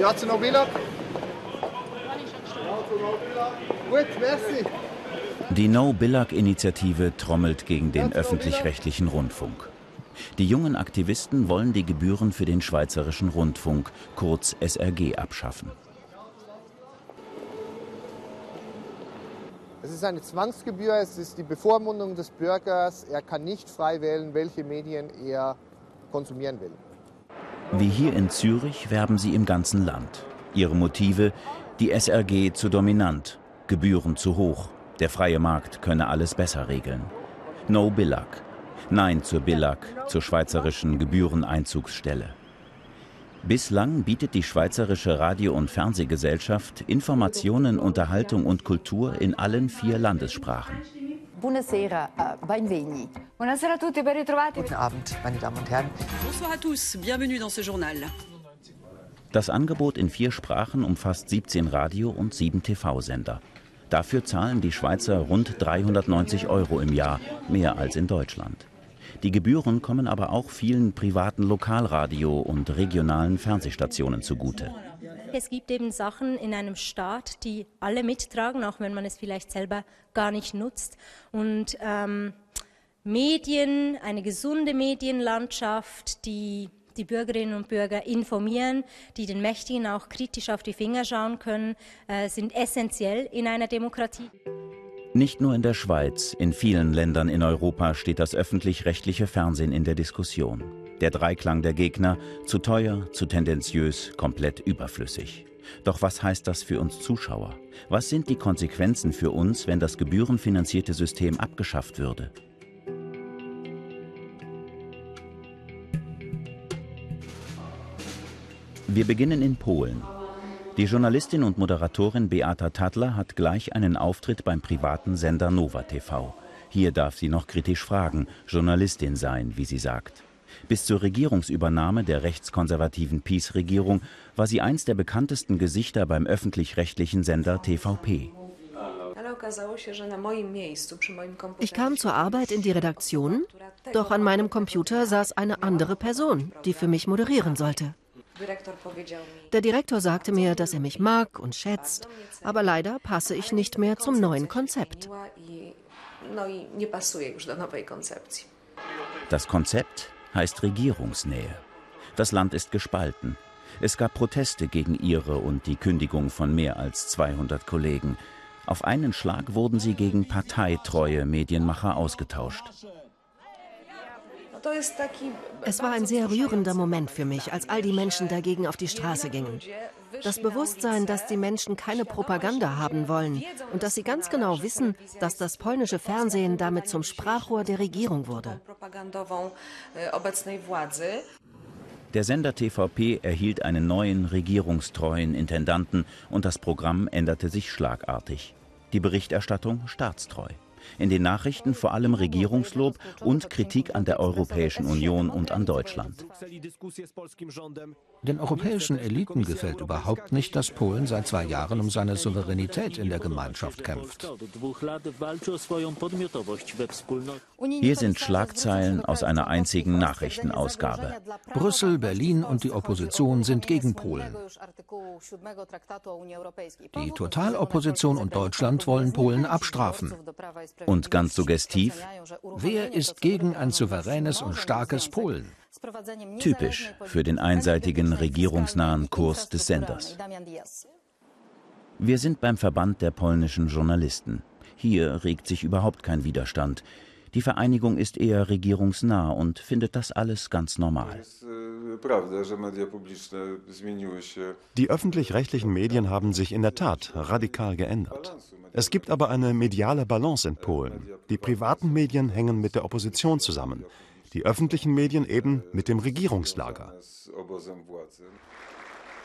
Ja, zu Nobila. Gut, merci. Die No-Billag-Initiative trommelt gegen den öffentlich-rechtlichen Rundfunk. Die jungen Aktivisten wollen die Gebühren für den Schweizerischen Rundfunk, kurz SRG, abschaffen. Es ist eine Zwangsgebühr, es ist die Bevormundung des Bürgers. Er kann nicht frei wählen, welche Medien er konsumieren will. Wie hier in Zürich werben sie im ganzen Land. Ihre Motive, die SRG zu dominant, Gebühren zu hoch, der freie Markt könne alles besser regeln. No Billag. Nein zur Billag, zur schweizerischen Gebühreneinzugsstelle. Bislang bietet die Schweizerische Radio- und Fernsehgesellschaft Informationen, Unterhaltung und Kultur in allen vier Landessprachen. Buonasera, uh, benveni. Buonasera a tutti, ben ritrovati. Guten Abend, meine Damen und Herren. Bonsoir à tous, bienvenue dans ce journal. Das Angebot in vier Sprachen umfasst 17 Radio- und 7 TV-Sender. Dafür zahlen die Schweizer rund 390 Euro im Jahr, mehr als in Deutschland. Die Gebühren kommen aber auch vielen privaten Lokalradio- und regionalen Fernsehstationen zugute. Es gibt eben Sachen in einem Staat, die alle mittragen, auch wenn man es vielleicht selber gar nicht nutzt. Und ähm, Medien, eine gesunde Medienlandschaft, die die Bürgerinnen und Bürger informieren, die den Mächtigen auch kritisch auf die Finger schauen können, äh, sind essentiell in einer Demokratie. Nicht nur in der Schweiz, in vielen Ländern in Europa steht das öffentlich-rechtliche Fernsehen in der Diskussion. Der Dreiklang der Gegner, zu teuer, zu tendenziös, komplett überflüssig. Doch was heißt das für uns Zuschauer? Was sind die Konsequenzen für uns, wenn das gebührenfinanzierte System abgeschafft würde? Wir beginnen in Polen. Die Journalistin und Moderatorin Beata Tadler hat gleich einen Auftritt beim privaten Sender Nova TV. Hier darf sie noch kritisch fragen, Journalistin sein, wie sie sagt. Bis zur Regierungsübernahme der rechtskonservativen PiS-Regierung war sie eins der bekanntesten Gesichter beim öffentlich-rechtlichen Sender TVP. Ich kam zur Arbeit in die Redaktion, doch an meinem Computer saß eine andere Person, die für mich moderieren sollte. Der Direktor sagte mir, dass er mich mag und schätzt, aber leider passe ich nicht mehr zum neuen Konzept. Das Konzept heißt Regierungsnähe. Das Land ist gespalten. Es gab Proteste gegen ihre und die Kündigung von mehr als 200 Kollegen. Auf einen Schlag wurden sie gegen parteitreue Medienmacher ausgetauscht. Es war ein sehr rührender Moment für mich, als all die Menschen dagegen auf die Straße gingen. Das Bewusstsein, dass die Menschen keine Propaganda haben wollen und dass sie ganz genau wissen, dass das polnische Fernsehen damit zum Sprachrohr der Regierung wurde. Der Sender TVP erhielt einen neuen regierungstreuen Intendanten und das Programm änderte sich schlagartig. Die Berichterstattung staatstreu. In den Nachrichten vor allem Regierungslob und Kritik an der Europäischen Union und an Deutschland. Den europäischen Eliten gefällt überhaupt nicht, dass Polen seit zwei Jahren um seine Souveränität in der Gemeinschaft kämpft. Hier sind Schlagzeilen aus einer einzigen Nachrichtenausgabe. Brüssel, Berlin und die Opposition sind gegen Polen. Die Totalopposition und Deutschland wollen Polen abstrafen. Und ganz suggestiv, wer ist gegen ein souveränes und starkes Polen? Typisch für den einseitigen regierungsnahen Kurs des Senders. Wir sind beim Verband der polnischen Journalisten. Hier regt sich überhaupt kein Widerstand. Die Vereinigung ist eher regierungsnah und findet das alles ganz normal. Die öffentlich-rechtlichen Medien haben sich in der Tat radikal geändert. Es gibt aber eine mediale Balance in Polen. Die privaten Medien hängen mit der Opposition zusammen, die öffentlichen Medien eben mit dem Regierungslager.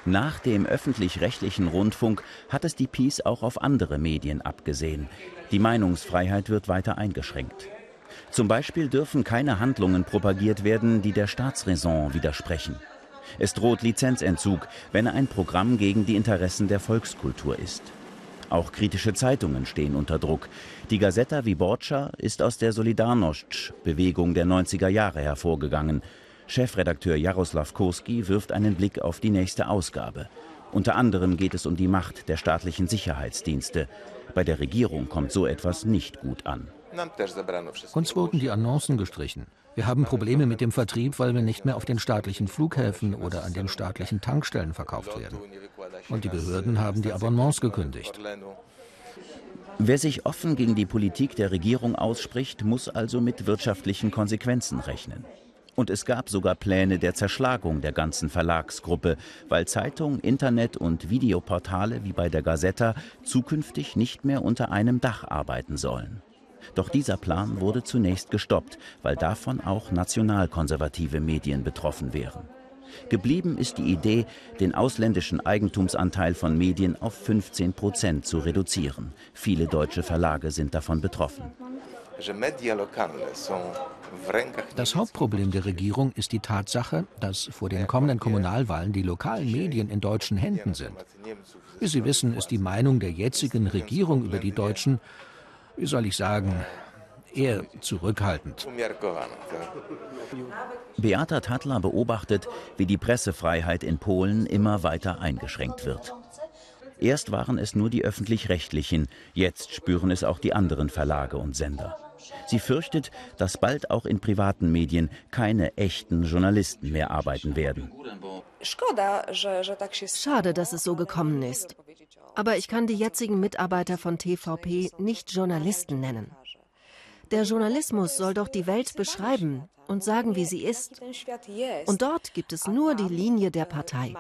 Nach dem öffentlich-rechtlichen Rundfunk hat es die PiS auch auf andere Medien abgesehen. Die Meinungsfreiheit wird weiter eingeschränkt. Zum Beispiel dürfen keine Handlungen propagiert werden, die der Staatsräson widersprechen. Es droht Lizenzentzug, wenn ein Programm gegen die Interessen der Volkskultur ist. Auch kritische Zeitungen stehen unter Druck. Die Gazeta Wyborcza ist aus der Solidarność-Bewegung der 90er Jahre hervorgegangen. Chefredakteur Jaroslaw Kurski wirft einen Blick auf die nächste Ausgabe. Unter anderem geht es um die Macht der staatlichen Sicherheitsdienste. Bei der Regierung kommt so etwas nicht gut an. Uns wurden die Annoncen gestrichen. Wir haben Probleme mit dem Vertrieb, weil wir nicht mehr auf den staatlichen Flughäfen oder an den staatlichen Tankstellen verkauft werden. Und die Behörden haben die Abonnements gekündigt. Wer sich offen gegen die Politik der Regierung ausspricht, muss also mit wirtschaftlichen Konsequenzen rechnen. Und es gab sogar Pläne der Zerschlagung der ganzen Verlagsgruppe, weil Zeitung, Internet und Videoportale wie bei der Gazetta zukünftig nicht mehr unter einem Dach arbeiten sollen. Doch dieser Plan wurde zunächst gestoppt, weil davon auch nationalkonservative Medien betroffen wären. Geblieben ist die Idee, den ausländischen Eigentumsanteil von Medien auf 15 Prozent zu reduzieren. Viele deutsche Verlage sind davon betroffen. Das Hauptproblem der Regierung ist die Tatsache, dass vor den kommenden Kommunalwahlen die lokalen Medien in deutschen Händen sind. Wie Sie wissen, ist die Meinung der jetzigen Regierung über die Deutschen wie soll ich sagen, eher zurückhaltend. Beata Tadler beobachtet, wie die Pressefreiheit in Polen immer weiter eingeschränkt wird. Erst waren es nur die öffentlich-rechtlichen, jetzt spüren es auch die anderen Verlage und Sender. Sie fürchtet, dass bald auch in privaten Medien keine echten Journalisten mehr arbeiten werden. Schade, dass es so gekommen ist. Aber ich kann die jetzigen Mitarbeiter von TVP nicht Journalisten nennen. Der Journalismus soll doch die Welt beschreiben und sagen, wie sie ist. Und dort gibt es nur die Linie der Partei.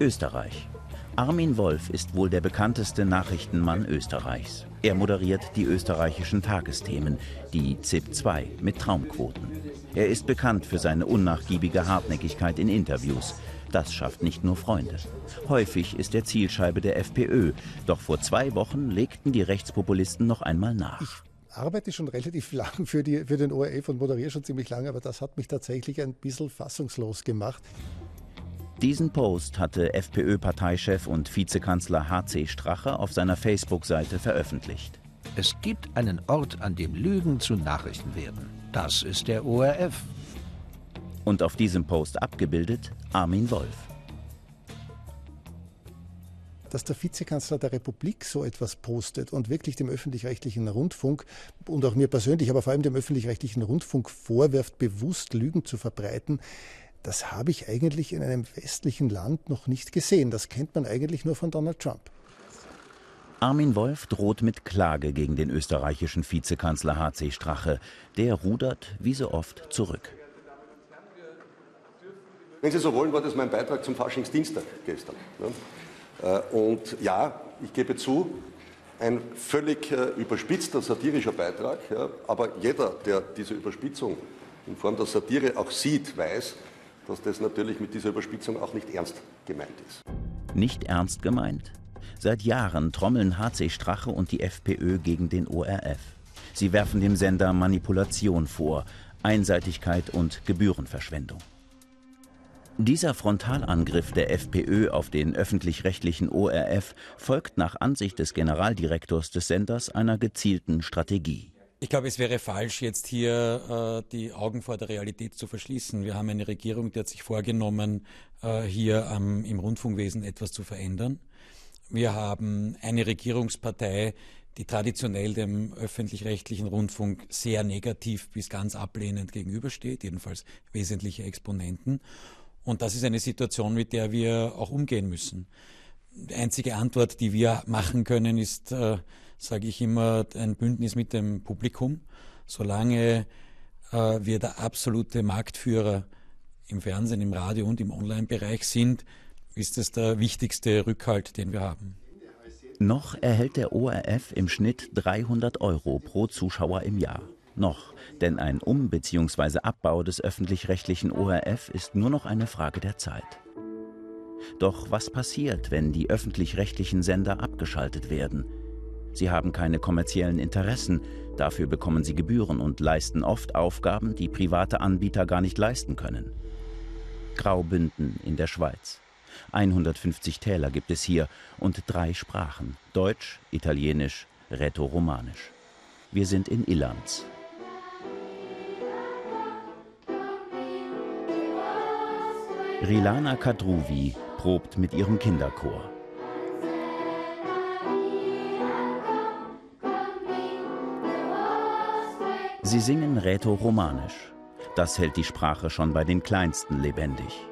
Österreich. Armin Wolf ist wohl der bekannteste Nachrichtenmann Österreichs. Er moderiert die österreichischen Tagesthemen, die ZIP 2 mit Traumquoten. Er ist bekannt für seine unnachgiebige Hartnäckigkeit in Interviews. Das schafft nicht nur Freunde. Häufig ist er Zielscheibe der FPÖ. Doch vor zwei Wochen legten die Rechtspopulisten noch einmal nach. Ich arbeite schon relativ lang für, die, für den ORF und moderiere schon ziemlich lange, aber das hat mich tatsächlich ein bisschen fassungslos gemacht. Diesen Post hatte FPÖ-Parteichef und Vizekanzler HC Strache auf seiner Facebook-Seite veröffentlicht. Es gibt einen Ort, an dem Lügen zu Nachrichten werden. Das ist der ORF. Und auf diesem Post abgebildet Armin Wolf. Dass der Vizekanzler der Republik so etwas postet und wirklich dem öffentlich-rechtlichen Rundfunk und auch mir persönlich, aber vor allem dem öffentlich-rechtlichen Rundfunk vorwirft, bewusst Lügen zu verbreiten, das habe ich eigentlich in einem westlichen Land noch nicht gesehen. Das kennt man eigentlich nur von Donald Trump. Armin Wolf droht mit Klage gegen den österreichischen Vizekanzler HC Strache. Der rudert wie so oft zurück. Wenn Sie so wollen, war das mein Beitrag zum Faschingsdienstag gestern. Äh, und ja, ich gebe zu, ein völlig äh, überspitzter satirischer Beitrag, aber jeder, der diese Überspitzung in Form der Satire auch sieht, weiß, dass das natürlich mit dieser Überspitzung auch nicht ernst gemeint ist. Nicht ernst gemeint? Seit Jahren trommeln HC Strache und die FPÖ gegen den ORF. Sie werfen dem Sender Manipulation vor, Einseitigkeit und Gebührenverschwendung. Dieser Frontalangriff der FPÖ auf den öffentlich-rechtlichen ORF folgt nach Ansicht des Generaldirektors des Senders einer gezielten Strategie. Ich glaube, es wäre falsch, jetzt hier äh, die Augen vor der Realität zu verschließen. Wir haben eine Regierung, die hat sich vorgenommen, äh, hier ähm, im Rundfunkwesen etwas zu verändern. Wir haben eine Regierungspartei, die traditionell dem öffentlich-rechtlichen Rundfunk sehr negativ bis ganz ablehnend gegenübersteht, jedenfalls wesentliche Exponenten. Und das ist eine Situation, mit der wir auch umgehen müssen. Die einzige Antwort, die wir machen können, ist, äh, sage ich immer, ein Bündnis mit dem Publikum. Solange äh, wir der absolute Marktführer im Fernsehen, im Radio und im Online-Bereich sind, ist es der wichtigste Rückhalt, den wir haben. Noch erhält der ORF im Schnitt 300 Euro pro Zuschauer im Jahr. Noch, denn ein Um- bzw. Abbau des öffentlich-rechtlichen ORF ist nur noch eine Frage der Zeit. Doch was passiert, wenn die öffentlich-rechtlichen Sender abgeschaltet werden? Sie haben keine kommerziellen Interessen, dafür bekommen sie Gebühren und leisten oft Aufgaben, die private Anbieter gar nicht leisten können. Graubünden in der Schweiz. 150 Täler gibt es hier und drei Sprachen: Deutsch, Italienisch, Rätoromanisch. Wir sind in Illanz. Rilana Kadruvi probt mit ihrem Kinderchor. Sie singen Rätoromanisch. Das hält die Sprache schon bei den Kleinsten lebendig.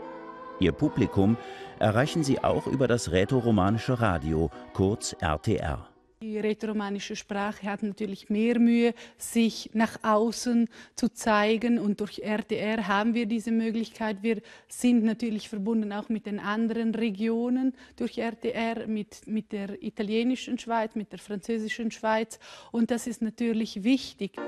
Ihr Publikum erreichen sie auch über das rätoromanische Radio, kurz RTR. Die rätoromanische Sprache hat natürlich mehr Mühe, sich nach außen zu zeigen und durch RTR haben wir diese Möglichkeit. Wir sind natürlich verbunden auch mit den anderen Regionen durch RTR, mit, mit der italienischen Schweiz, mit der französischen Schweiz und das ist natürlich wichtig.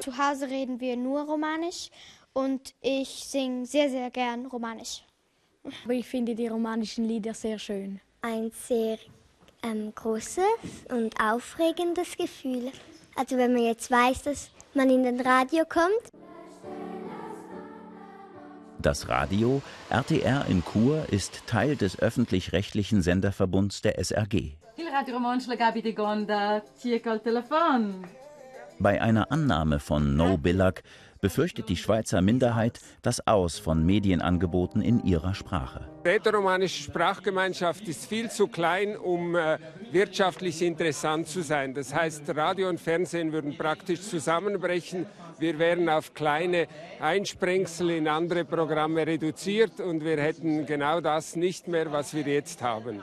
Zu Hause reden wir nur Romanisch und ich singe sehr, sehr gern Romanisch. Aber ich finde die romanischen Lieder sehr schön. Ein sehr ähm, großes und aufregendes Gefühl. Also wenn man jetzt weiß, dass man in den Radio kommt. Das Radio RTR in Chur ist Teil des öffentlich-rechtlichen Senderverbunds der SRG. Bei einer Annahme von No Billag befürchtet die Schweizer Minderheit das Aus von Medienangeboten in ihrer Sprache. Die rätoromanische Sprachgemeinschaft ist viel zu klein, um äh, wirtschaftlich interessant zu sein. Das heißt, Radio und Fernsehen würden praktisch zusammenbrechen. Wir wären auf kleine Einsprengsel in andere Programme reduziert und wir hätten genau das nicht mehr, was wir jetzt haben.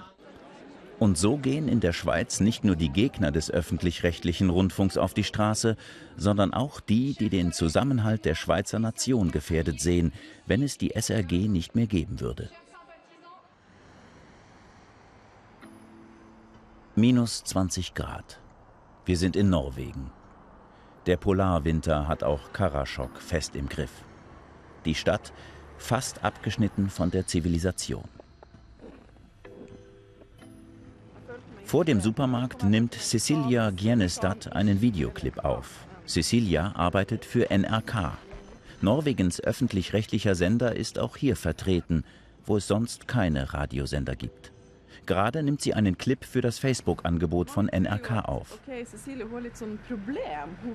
Und so gehen in der Schweiz nicht nur die Gegner des öffentlich-rechtlichen Rundfunks auf die Straße, sondern auch die, die den Zusammenhalt der Schweizer Nation gefährdet sehen, wenn es die SRG nicht mehr geben würde. Minus 20 Grad. Wir sind in Norwegen. Der Polarwinter hat auch Karasjok fest im Griff. Die Stadt fast abgeschnitten von der Zivilisation. Vor dem Supermarkt nimmt Cecilia Gienestad einen Videoclip auf. Cecilia arbeitet für NRK. Norwegens öffentlich-rechtlicher Sender ist auch hier vertreten, wo es sonst keine Radiosender gibt. Gerade nimmt sie einen Clip für das Facebook-Angebot von NRK auf.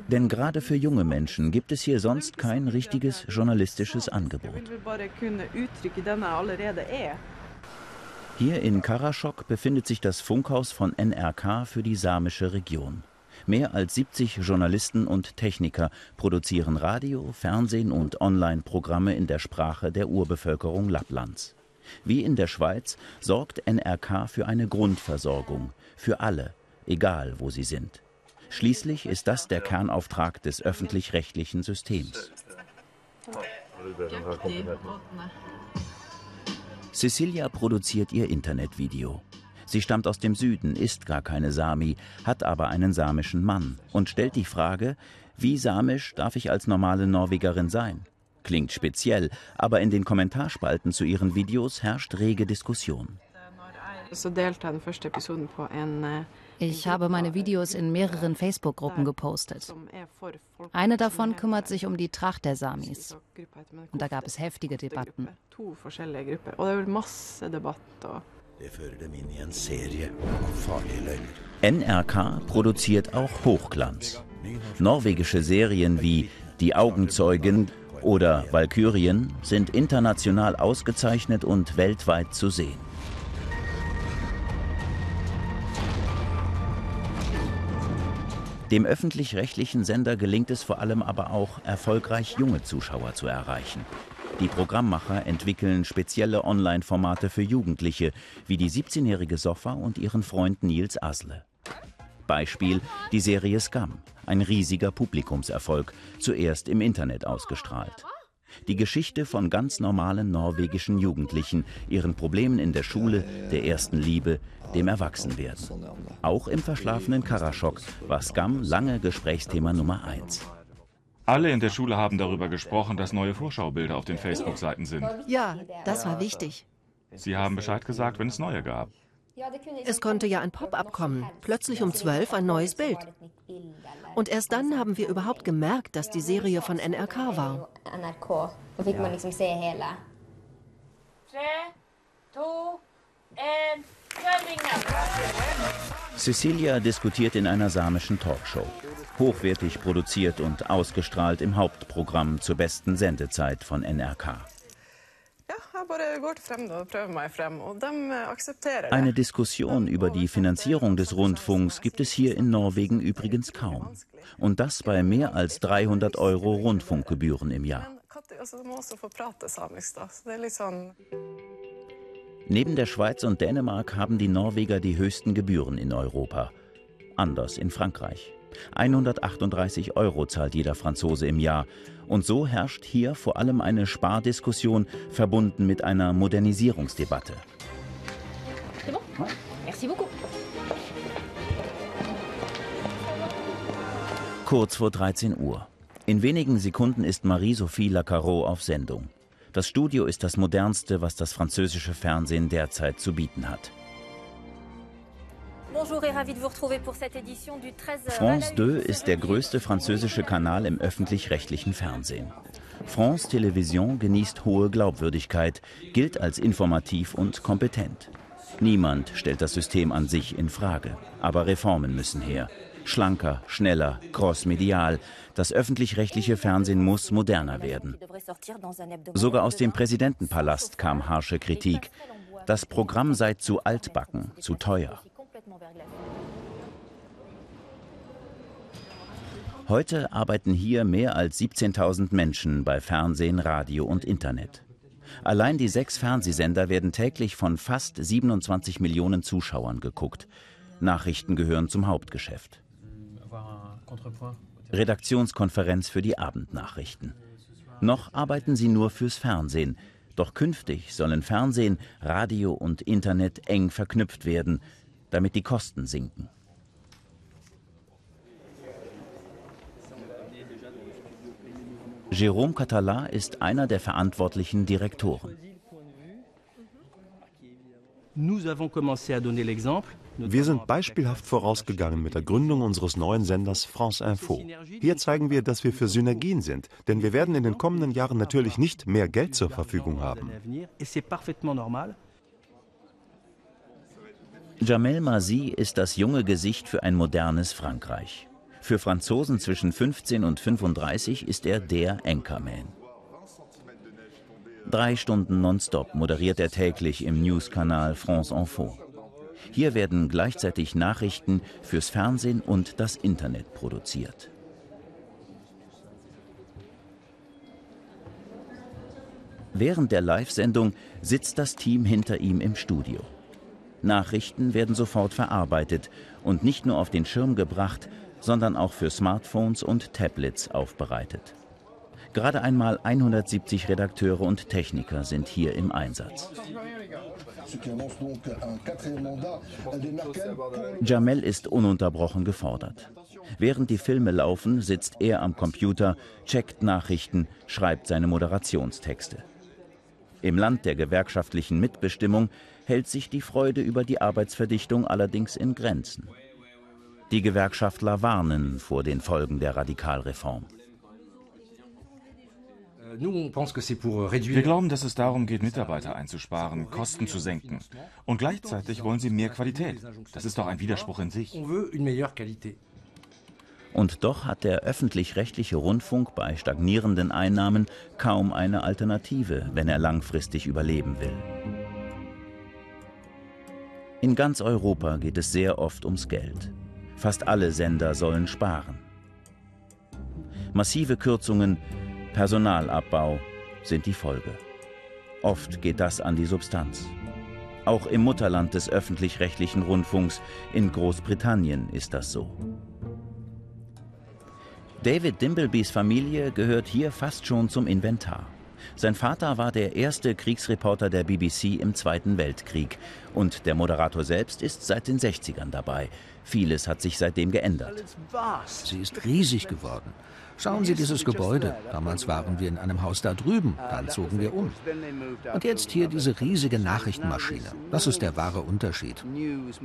Denn gerade für junge Menschen gibt es hier sonst kein richtiges journalistisches Angebot. Hier in Karasjok befindet sich das Funkhaus von NRK für die samische Region. Mehr als 70 Journalisten und Techniker produzieren Radio, Fernsehen und Online-Programme in der Sprache der Urbevölkerung Lapplands. Wie in der Schweiz sorgt NRK für eine Grundversorgung, für alle, egal wo sie sind. Schließlich ist das der Kernauftrag des öffentlich-rechtlichen Systems. Cecilia produziert ihr Internetvideo. Sie stammt aus dem Süden, ist gar keine Sami, hat aber einen samischen Mann und stellt die Frage, wie samisch darf ich als normale Norwegerin sein? Klingt speziell, aber in den Kommentarspalten zu ihren Videos herrscht rege Diskussion. Ich habe meine Videos in mehreren Facebook-Gruppen gepostet. Eine davon kümmert sich um die Tracht der Samis. Und da gab es heftige Debatten. NRK produziert auch Hochglanz. Norwegische Serien wie Die Augenzeugen oder Valkyrien sind international ausgezeichnet und weltweit zu sehen. Dem öffentlich-rechtlichen Sender gelingt es vor allem aber auch, erfolgreich junge Zuschauer zu erreichen. Die Programmmacher entwickeln spezielle Online-Formate für Jugendliche, wie die 17-jährige Sofa und ihren Freund Nils Asle. Beispiel die Serie Scum, ein riesiger Publikumserfolg, zuerst im Internet ausgestrahlt. Die Geschichte von ganz normalen norwegischen Jugendlichen, ihren Problemen in der Schule, der ersten Liebe, dem Erwachsenwerden. Auch im verschlafenen Karasjok war Scam lange Gesprächsthema Nummer eins. Alle in der Schule haben darüber gesprochen, dass neue Vorschaubilder auf den Facebook-Seiten sind. Ja, das war wichtig. Sie haben Bescheid gesagt, wenn es neue gab. Es konnte ja ein Pop-up kommen, plötzlich um 12 ein neues Bild. Und erst dann haben wir überhaupt gemerkt, dass die Serie von NRK war. Cecilia diskutiert in einer samischen Talkshow. Hochwertig produziert und ausgestrahlt im Hauptprogramm zur besten Sendezeit von NRK. Eine Diskussion über die Finanzierung des Rundfunks gibt es hier in Norwegen übrigens kaum. Und das bei mehr als 300 Euro Rundfunkgebühren im Jahr. Neben der Schweiz und Dänemark haben die Norweger die höchsten Gebühren in Europa. Anders in Frankreich. 138 Euro zahlt jeder Franzose im Jahr. Und so herrscht hier vor allem eine Spardiskussion verbunden mit einer Modernisierungsdebatte. Kurz vor 13 Uhr. In wenigen Sekunden ist Marie-Sophie Lacarot auf Sendung. Das Studio ist das modernste, was das französische Fernsehen derzeit zu bieten hat. France 2 ist der größte französische Kanal im öffentlich-rechtlichen Fernsehen. France Television genießt hohe Glaubwürdigkeit, gilt als informativ und kompetent. Niemand stellt das System an sich in Frage, aber Reformen müssen her. Schlanker, schneller, crossmedial. Das öffentlich-rechtliche Fernsehen muss moderner werden. Sogar aus dem Präsidentenpalast kam harsche Kritik. Das Programm sei zu altbacken, zu teuer. Heute arbeiten hier mehr als 17.000 Menschen bei Fernsehen, Radio und Internet. Allein die sechs Fernsehsender werden täglich von fast 27 Millionen Zuschauern geguckt. Nachrichten gehören zum Hauptgeschäft. Redaktionskonferenz für die Abendnachrichten. Noch arbeiten sie nur fürs Fernsehen. Doch künftig sollen Fernsehen, Radio und Internet eng verknüpft werden, damit die Kosten sinken. Jérôme Català ist einer der verantwortlichen Direktoren. Wir sind beispielhaft vorausgegangen mit der Gründung unseres neuen Senders France Info. Hier zeigen wir, dass wir für Synergien sind, denn wir werden in den kommenden Jahren natürlich nicht mehr Geld zur Verfügung haben. Jamel Mazi ist das junge Gesicht für ein modernes Frankreich. Für Franzosen zwischen 15 und 35 ist er der Anchorman. Drei Stunden nonstop moderiert er täglich im News-Kanal France Info. Hier werden gleichzeitig Nachrichten fürs Fernsehen und das Internet produziert. Während der Live-Sendung sitzt das Team hinter ihm im Studio. Nachrichten werden sofort verarbeitet und nicht nur auf den Schirm gebracht, sondern auch für Smartphones und Tablets aufbereitet. Gerade einmal 170 Redakteure und Techniker sind hier im Einsatz. Jamel ist ununterbrochen gefordert. Während die Filme laufen, sitzt er am Computer, checkt Nachrichten, schreibt seine Moderationstexte. Im Land der gewerkschaftlichen Mitbestimmung hält sich die Freude über die Arbeitsverdichtung allerdings in Grenzen. Die Gewerkschaftler warnen vor den Folgen der Radikalreform. Wir glauben, dass es darum geht, Mitarbeiter einzusparen, Kosten zu senken. Und gleichzeitig wollen sie mehr Qualität. Das ist doch ein Widerspruch in sich. Und doch hat der öffentlich-rechtliche Rundfunk bei stagnierenden Einnahmen kaum eine Alternative, wenn er langfristig überleben will. In ganz Europa geht es sehr oft ums Geld. Fast alle Sender sollen sparen. Massive Kürzungen, Personalabbau sind die Folge. Oft geht das an die Substanz. Auch im Mutterland des öffentlich-rechtlichen Rundfunks in Großbritannien ist das so. David Dimblebys Familie gehört hier fast schon zum Inventar. Sein Vater war der erste Kriegsreporter der BBC im Zweiten Weltkrieg und der Moderator selbst ist seit den 60ern dabei. Vieles hat sich seitdem geändert. Sie ist riesig geworden. Schauen Sie dieses Gebäude. Damals waren wir in einem Haus da drüben, dann zogen wir um. Und jetzt hier diese riesige Nachrichtenmaschine. Das ist der wahre Unterschied.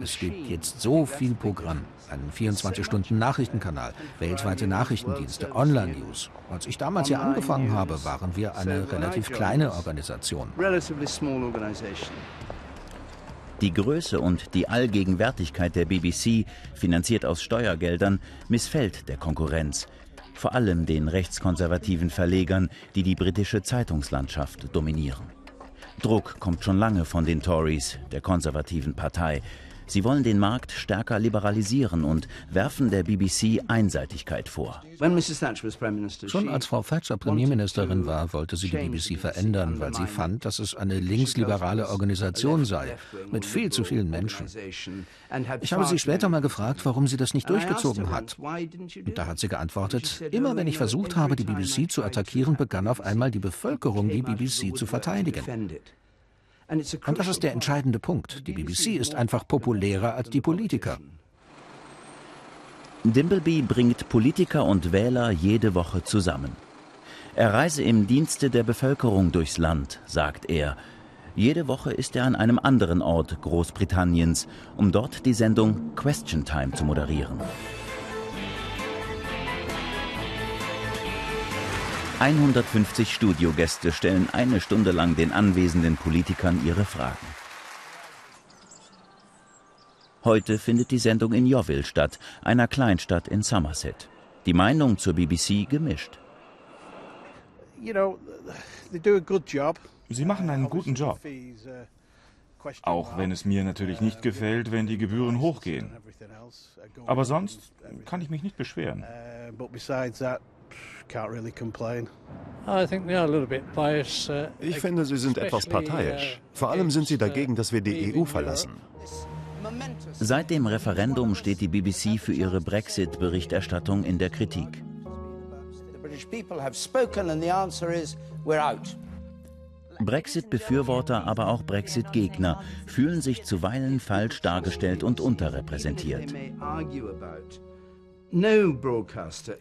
Es gibt jetzt so viel Programm. Einen 24-Stunden-Nachrichtenkanal, weltweite Nachrichtendienste, Online-News. Als ich damals hier angefangen habe, waren wir eine relativ kleine Organisation. Die Größe und die Allgegenwärtigkeit der BBC, finanziert aus Steuergeldern, missfällt der Konkurrenz, vor allem den rechtskonservativen Verlegern, die die britische Zeitungslandschaft dominieren. Druck kommt schon lange von den Tories, der konservativen Partei, Sie wollen den Markt stärker liberalisieren und werfen der BBC Einseitigkeit vor. Schon als Frau Thatcher Premierministerin war, wollte sie die BBC verändern, weil sie fand, dass es eine linksliberale Organisation sei, mit viel zu vielen Menschen. Ich habe sie später mal gefragt, warum sie das nicht durchgezogen hat. Und da hat sie geantwortet, immer wenn ich versucht habe, die BBC zu attackieren, begann auf einmal die Bevölkerung, die BBC zu verteidigen. Und das ist der entscheidende Punkt. Die BBC ist einfach populärer als die Politiker. Dimbleby bringt Politiker und Wähler jede Woche zusammen. Er reise im Dienste der Bevölkerung durchs Land, sagt er. Jede Woche ist er an einem anderen Ort Großbritanniens, um dort die Sendung Question Time zu moderieren. 150 Studiogäste stellen eine Stunde lang den anwesenden Politikern ihre Fragen. Heute findet die Sendung in Yeovil statt, einer Kleinstadt in Somerset. Die Meinung zur BBC gemischt. Sie machen einen guten Job. Auch wenn es mir natürlich nicht gefällt, wenn die Gebühren hochgehen. Aber sonst kann ich mich nicht beschweren. Uh, ich finde, sie sind etwas parteiisch. Vor allem sind sie dagegen, dass wir die EU verlassen. Seit dem Referendum steht die BBC für ihre Brexit-Berichterstattung in der Kritik. Brexit-Befürworter, aber auch Brexit-Gegner fühlen sich zuweilen falsch dargestellt und unterrepräsentiert.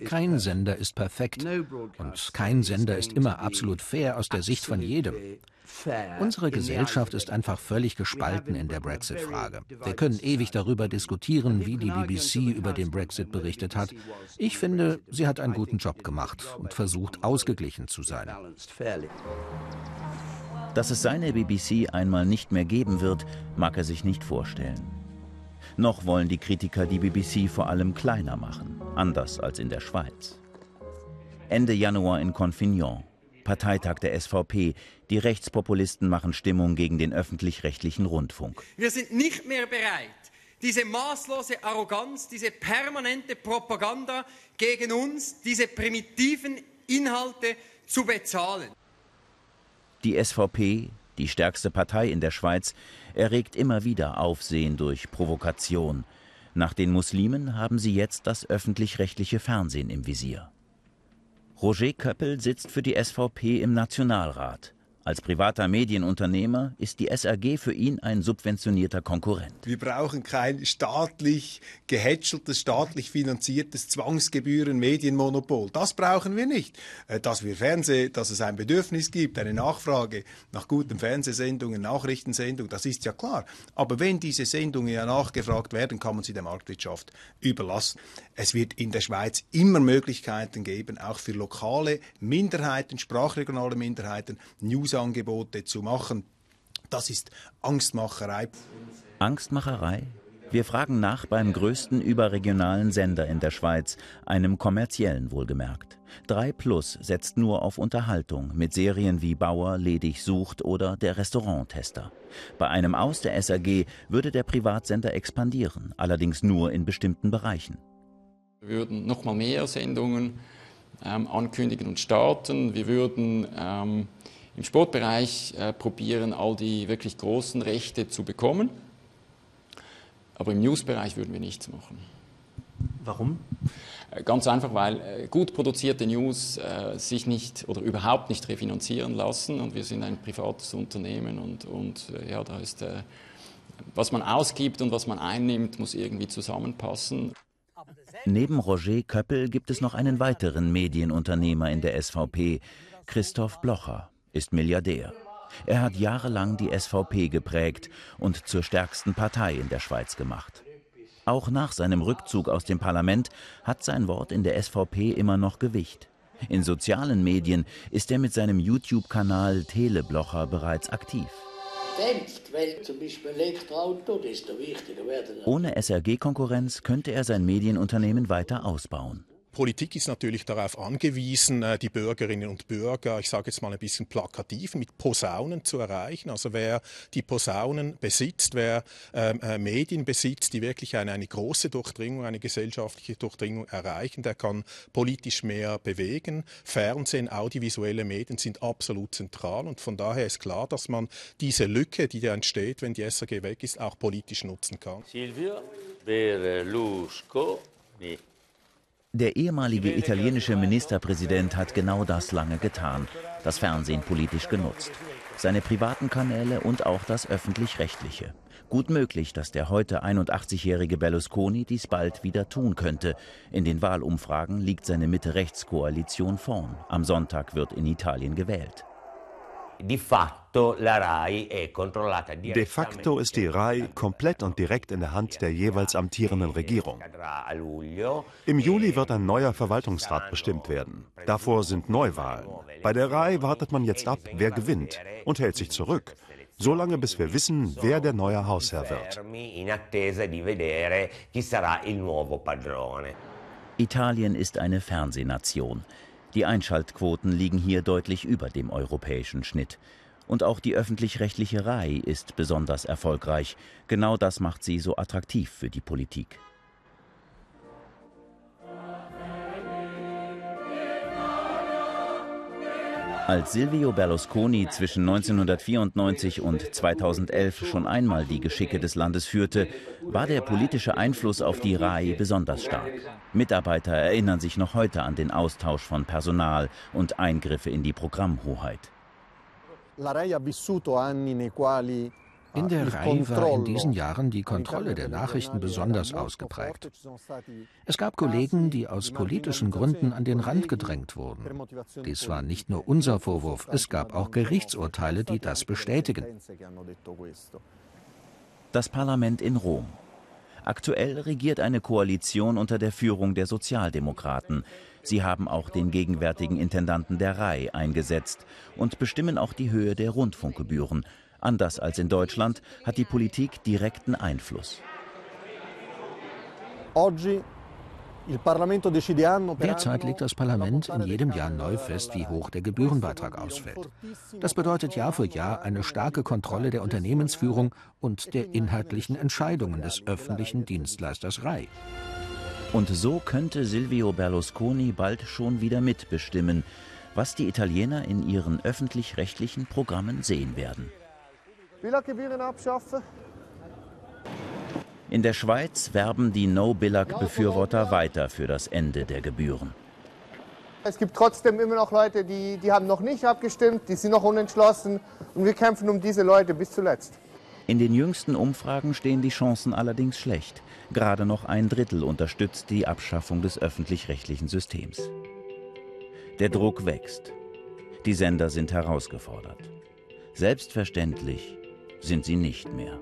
Kein Sender ist perfekt und kein Sender ist immer absolut fair aus der Sicht von jedem. Unsere Gesellschaft ist einfach völlig gespalten in der Brexit-Frage. Wir können ewig darüber diskutieren, wie die BBC über den Brexit berichtet hat. Ich finde, sie hat einen guten Job gemacht und versucht, ausgeglichen zu sein. Dass es seine BBC einmal nicht mehr geben wird, mag er sich nicht vorstellen. Noch wollen die Kritiker die BBC vor allem kleiner machen, anders als in der Schweiz. Ende Januar in Confignon, Parteitag der SVP. Die Rechtspopulisten machen Stimmung gegen den öffentlich-rechtlichen Rundfunk. Wir sind nicht mehr bereit, diese maßlose Arroganz, diese permanente Propaganda gegen uns, diese primitiven Inhalte zu bezahlen. Die SVP, die stärkste Partei in der Schweiz, erregt immer wieder Aufsehen durch Provokation. Nach den Muslimen haben sie jetzt das öffentlich-rechtliche Fernsehen im Visier. Roger Köppel sitzt für die SVP im Nationalrat. Als privater Medienunternehmer ist die SAG für ihn ein subventionierter Konkurrent. Wir brauchen kein staatlich gehätscheltes, staatlich finanziertes Zwangsgebühren-Medienmonopol. Das brauchen wir nicht. Äh, dass wir Fernseh, dass es ein Bedürfnis gibt, eine Nachfrage nach guten Fernsehsendungen, Nachrichtensendungen, das ist ja klar. Aber wenn diese Sendungen ja nachgefragt werden, kann man sie der Marktwirtschaft überlassen. Es wird in der Schweiz immer Möglichkeiten geben, auch für lokale Minderheiten, sprachregionale Minderheiten, News Angebote zu machen. Das ist Angstmacherei. Angstmacherei? Wir fragen nach beim größten überregionalen Sender in der Schweiz, einem kommerziellen wohlgemerkt. 3 Plus setzt nur auf Unterhaltung mit Serien wie Bauer ledig sucht oder der Restauranttester. Bei einem Aus der SAG würde der Privatsender expandieren, allerdings nur in bestimmten Bereichen. Wir würden noch mal mehr Sendungen ähm, ankündigen und starten. Wir würden ähm, im Sportbereich äh, probieren, all die wirklich großen Rechte zu bekommen. Aber im Newsbereich würden wir nichts machen. Warum? Äh, ganz einfach, weil äh, gut produzierte News äh, sich nicht oder überhaupt nicht refinanzieren lassen und wir sind ein privates Unternehmen und, und ja, da ist, äh, was man ausgibt und was man einnimmt, muss irgendwie zusammenpassen. Neben Roger Köppel gibt es noch einen weiteren Medienunternehmer in der SVP, Christoph Blocher ist Milliardär. Er hat jahrelang die SVP geprägt und zur stärksten Partei in der Schweiz gemacht. Auch nach seinem Rückzug aus dem Parlament hat sein Wort in der SVP immer noch Gewicht. In sozialen Medien ist er mit seinem YouTube-Kanal Teleblocher bereits aktiv. Ohne SRG-Konkurrenz könnte er sein Medienunternehmen weiter ausbauen. Politik ist natürlich darauf angewiesen, äh, die Bürgerinnen und Bürger, ich sage jetzt mal ein bisschen plakativ, mit Posaunen zu erreichen. Also wer die Posaunen besitzt, wer ähm, äh, Medien besitzt, die wirklich eine, eine große Durchdringung, eine gesellschaftliche Durchdringung erreichen, der kann politisch mehr bewegen. Fernsehen, audiovisuelle Medien sind absolut zentral und von daher ist klar, dass man diese Lücke, die da entsteht, wenn die SRG weg ist, auch politisch nutzen kann. Silvio Berlusconi. Der ehemalige italienische Ministerpräsident hat genau das lange getan, das Fernsehen politisch genutzt. Seine privaten Kanäle und auch das öffentlich-rechtliche. Gut möglich, dass der heute 81-jährige Berlusconi dies bald wieder tun könnte. In den Wahlumfragen liegt seine Mitte-Rechts-Koalition vorn. Am Sonntag wird in Italien gewählt. De facto ist die RAI komplett und direkt in der Hand der jeweils amtierenden Regierung. Im Juli wird ein neuer Verwaltungsrat bestimmt werden. Davor sind Neuwahlen. Bei der RAI wartet man jetzt ab, wer gewinnt und hält sich zurück. Solange bis wir wissen, wer der neue Hausherr wird. Italien ist eine Fernsehnation. Die Einschaltquoten liegen hier deutlich über dem europäischen Schnitt. Und auch die öffentlich-rechtliche RAI ist besonders erfolgreich. Genau das macht sie so attraktiv für die Politik. Als Silvio Berlusconi zwischen 1994 und 2011 schon einmal die Geschicke des Landes führte, war der politische Einfluss auf die RAI besonders stark. Mitarbeiter erinnern sich noch heute an den Austausch von Personal und Eingriffe in die Programmhoheit. La RAI ha vissuto anni nei quali in der Reihe war in diesen Jahren die Kontrolle der Nachrichten besonders ausgeprägt. Es gab Kollegen, die aus politischen Gründen an den Rand gedrängt wurden. Dies war nicht nur unser Vorwurf, es gab auch Gerichtsurteile, die das bestätigen. Das Parlament in Rom. Aktuell regiert eine Koalition unter der Führung der Sozialdemokraten. Sie haben auch den gegenwärtigen Intendanten der RAI eingesetzt und bestimmen auch die Höhe der Rundfunkgebühren, Anders als in Deutschland hat die Politik direkten Einfluss. Derzeit legt das Parlament in jedem Jahr neu fest, wie hoch der Gebührenbeitrag ausfällt. Das bedeutet Jahr für Jahr eine starke Kontrolle der Unternehmensführung und der inhaltlichen Entscheidungen des öffentlichen Dienstleisters RAI. Und so könnte Silvio Berlusconi bald schon wieder mitbestimmen, was die Italiener in ihren öffentlich-rechtlichen Programmen sehen werden. Billag-Gebühren abschaffen. In der Schweiz werben die No-Billag-Befürworter weiter für das Ende der Gebühren. Es gibt trotzdem immer noch Leute, die, die haben noch nicht abgestimmt, die sind noch unentschlossen und wir kämpfen um diese Leute bis zuletzt. In den jüngsten Umfragen stehen die Chancen allerdings schlecht. Gerade noch ein Drittel unterstützt die Abschaffung des öffentlich-rechtlichen Systems. Der Druck wächst. Die Sender sind herausgefordert. Selbstverständlich sind sie nicht mehr.